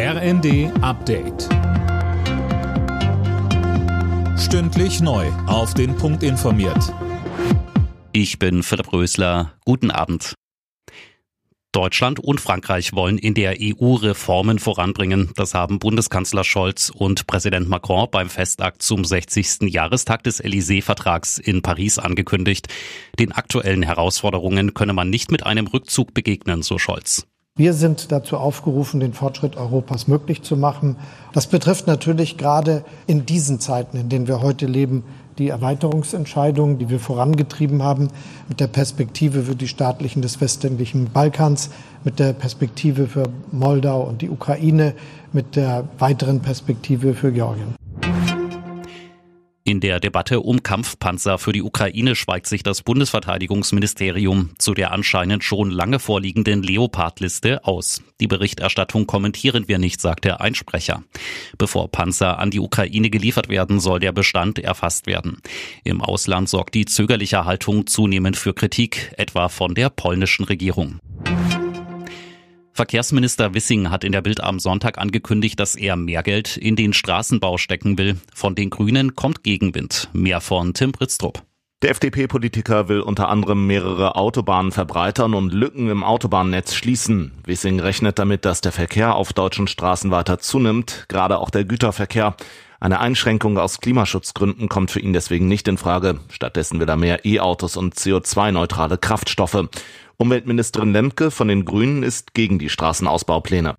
RND Update. Stündlich neu. Auf den Punkt informiert. Ich bin Philipp Rösler. Guten Abend. Deutschland und Frankreich wollen in der EU Reformen voranbringen. Das haben Bundeskanzler Scholz und Präsident Macron beim Festakt zum 60. Jahrestag des Élysée-Vertrags in Paris angekündigt. Den aktuellen Herausforderungen könne man nicht mit einem Rückzug begegnen, so Scholz. Wir sind dazu aufgerufen, den Fortschritt Europas möglich zu machen. Das betrifft natürlich gerade in diesen Zeiten, in denen wir heute leben, die Erweiterungsentscheidungen, die wir vorangetrieben haben, mit der Perspektive für die Staatlichen des westlichen Balkans, mit der Perspektive für Moldau und die Ukraine, mit der weiteren Perspektive für Georgien. In der Debatte um Kampfpanzer für die Ukraine schweigt sich das Bundesverteidigungsministerium zu der anscheinend schon lange vorliegenden Leopard-Liste aus. Die Berichterstattung kommentieren wir nicht, sagt der Einsprecher. Bevor Panzer an die Ukraine geliefert werden, soll der Bestand erfasst werden. Im Ausland sorgt die zögerliche Haltung zunehmend für Kritik, etwa von der polnischen Regierung. Verkehrsminister Wissing hat in der Bild am Sonntag angekündigt, dass er mehr Geld in den Straßenbau stecken will. Von den Grünen kommt Gegenwind. Mehr von Tim Britztrup. Der FDP-Politiker will unter anderem mehrere Autobahnen verbreitern und Lücken im Autobahnnetz schließen. Wissing rechnet damit, dass der Verkehr auf deutschen Straßen weiter zunimmt, gerade auch der Güterverkehr. Eine Einschränkung aus Klimaschutzgründen kommt für ihn deswegen nicht in Frage. Stattdessen will er mehr E-Autos und CO2-neutrale Kraftstoffe. Umweltministerin Lemke von den Grünen ist gegen die Straßenausbaupläne.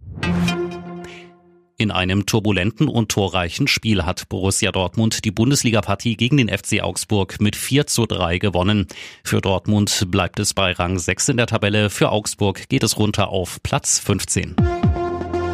In einem turbulenten und torreichen Spiel hat Borussia Dortmund die Bundesliga-Partie gegen den FC Augsburg mit 4 zu 3 gewonnen. Für Dortmund bleibt es bei Rang 6 in der Tabelle, für Augsburg geht es runter auf Platz 15.